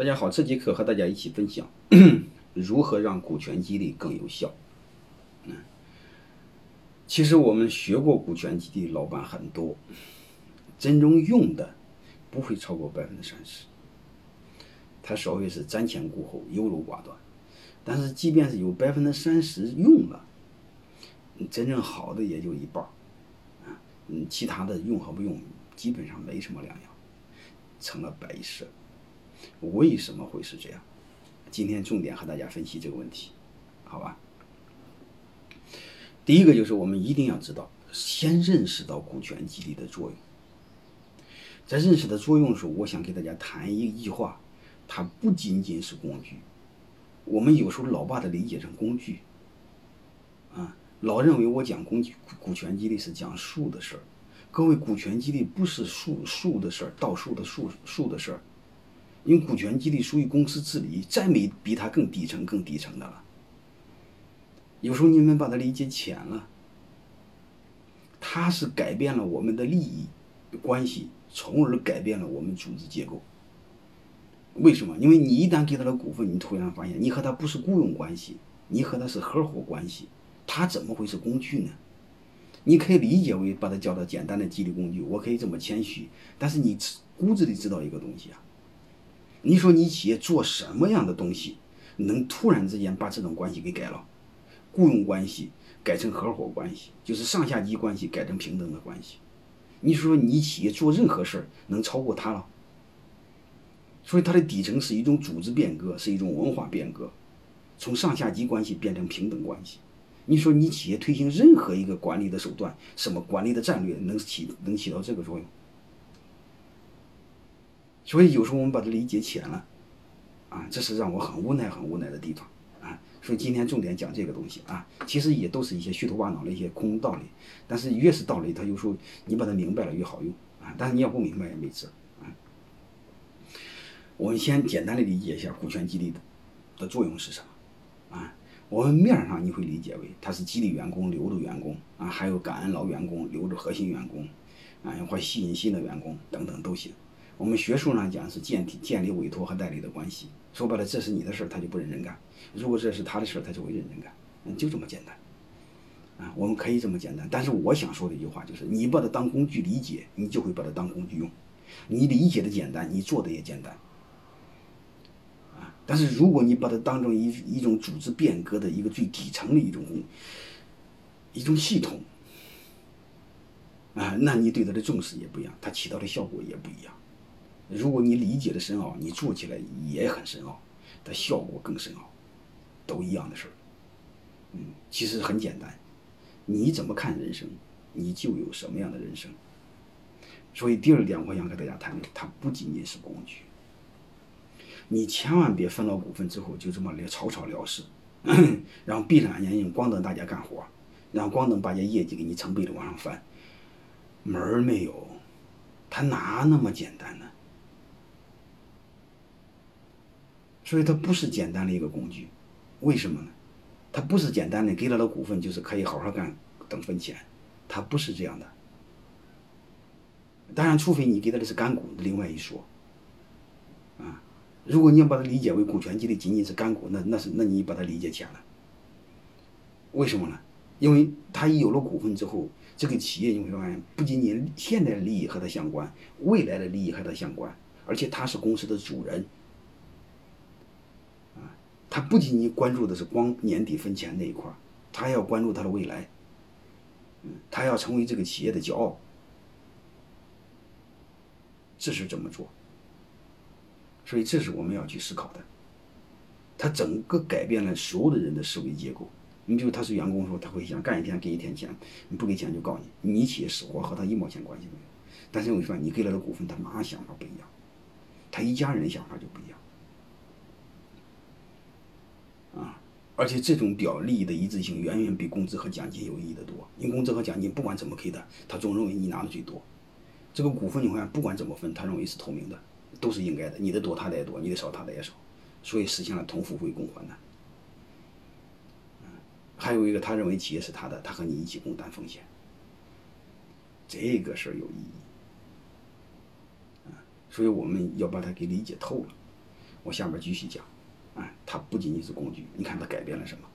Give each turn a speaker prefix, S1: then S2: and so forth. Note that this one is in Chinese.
S1: 大家好，这节课和大家一起分享 如何让股权激励更有效。嗯，其实我们学过股权激励，老板很多，真正用的不会超过百分之三十，他稍微是瞻前顾后、优柔寡断。但是，即便是有百分之三十用了，真正好的也就一半，嗯，其他的用和不用基本上没什么两样，成了摆设。为什么会是这样？今天重点和大家分析这个问题，好吧？第一个就是我们一定要知道，先认识到股权激励的作用。在认识的作用的时候，我想给大家谈一句话：它不仅仅是工具。我们有时候老把它理解成工具，啊，老认为我讲工具股权激励是讲数的事儿。各位，股权激励不是数数的事儿，倒数的数数的事儿。因为股权激励属于公司治理，再没比它更底层、更底层的了。有时候你们把它理解浅了，它是改变了我们的利益关系，从而改变了我们组织结构。为什么？因为你一旦给他了股份，你突然发现你和他不是雇佣关系，你和他是合伙关系，他怎么会是工具呢？你可以理解为把它叫做简单的激励工具，我可以这么谦虚，但是你骨子里知道一个东西啊。你说你企业做什么样的东西，能突然之间把这种关系给改了？雇佣关系改成合伙关系，就是上下级关系改成平等的关系。你说你企业做任何事儿能超过他了？所以它的底层是一种组织变革，是一种文化变革，从上下级关系变成平等关系。你说你企业推行任何一个管理的手段，什么管理的战略能起能起到这个作用？所以有时候我们把它理解浅了，啊，这是让我很无奈、很无奈的地方啊。所以今天重点讲这个东西啊，其实也都是一些虚头巴脑的一些空道理。但是越是道理，它有时候你把它明白了越好用啊。但是你要不明白也没辙啊。我们先简单的理解一下股权激励的的作用是什么啊？我们面上你会理解为它是激励员工、留住员工啊，还有感恩老员工、留住核心员工啊，或吸引新的员工等等都行。我们学术上讲是建立建立委托和代理的关系，说白了，这是你的事儿，他就不认真干；如果这是他的事儿，他就会认真干，嗯，就这么简单，啊，我们可以这么简单。但是我想说的一句话就是，你把它当工具理解，你就会把它当工具用。你理解的简单，你做的也简单，啊，但是如果你把它当成一一种组织变革的一个最底层的一种一种系统，啊，那你对它的重视也不一样，它起到的效果也不一样。如果你理解的深奥，你做起来也很深奥，它效果更深奥，都一样的事儿。嗯，其实很简单，你怎么看人生，你就有什么样的人生。所以第二点，我想跟大家谈的，它不仅仅是工具。你千万别分了股份之后就这么了草草了事，然后闭上眼睛光等大家干活，然后光等把这业绩给你成倍的往上翻，门儿没有，它哪那么简单呢？所以它不是简单的一个工具，为什么呢？它不是简单的给了了股份就是可以好好干等分钱，它不是这样的。当然，除非你给他的是干股，另外一说。啊，如果你要把它理解为股权激励仅仅是干股，那那是那你把它理解浅了。为什么呢？因为他一有了股份之后，这个企业你会发现，不仅仅现在的利益和他相关，未来的利益和他相关，而且他是公司的主人。他不仅仅关注的是光年底分钱那一块，他要关注他的未来。嗯，他要成为这个企业的骄傲，这是怎么做？所以这是我们要去思考的。他整个改变了所有的人的思维结构。你比如他是员工的时候，他会想干一天给一天钱，你不给钱就告你，你企业死活和他一毛钱关系没有。但是我说你给了他股份，他马上想法不一样，他一家人想法就不一样。啊，而且这种表利益的一致性远远比工资和奖金有意义的多。因为工资和奖金不管怎么给的，他总认为你拿的最多。这个股份你看，不管怎么分，他认为是透明的，都是应该的。你的多他的也多，你的少他的也少，所以实现了同富贵共患难。还有一个，他认为企业是他的，他和你一起共担风险。这个事儿有意义。所以我们要把它给理解透了。我下边继续讲，哎，它不仅仅是工具，你看它改变了什么？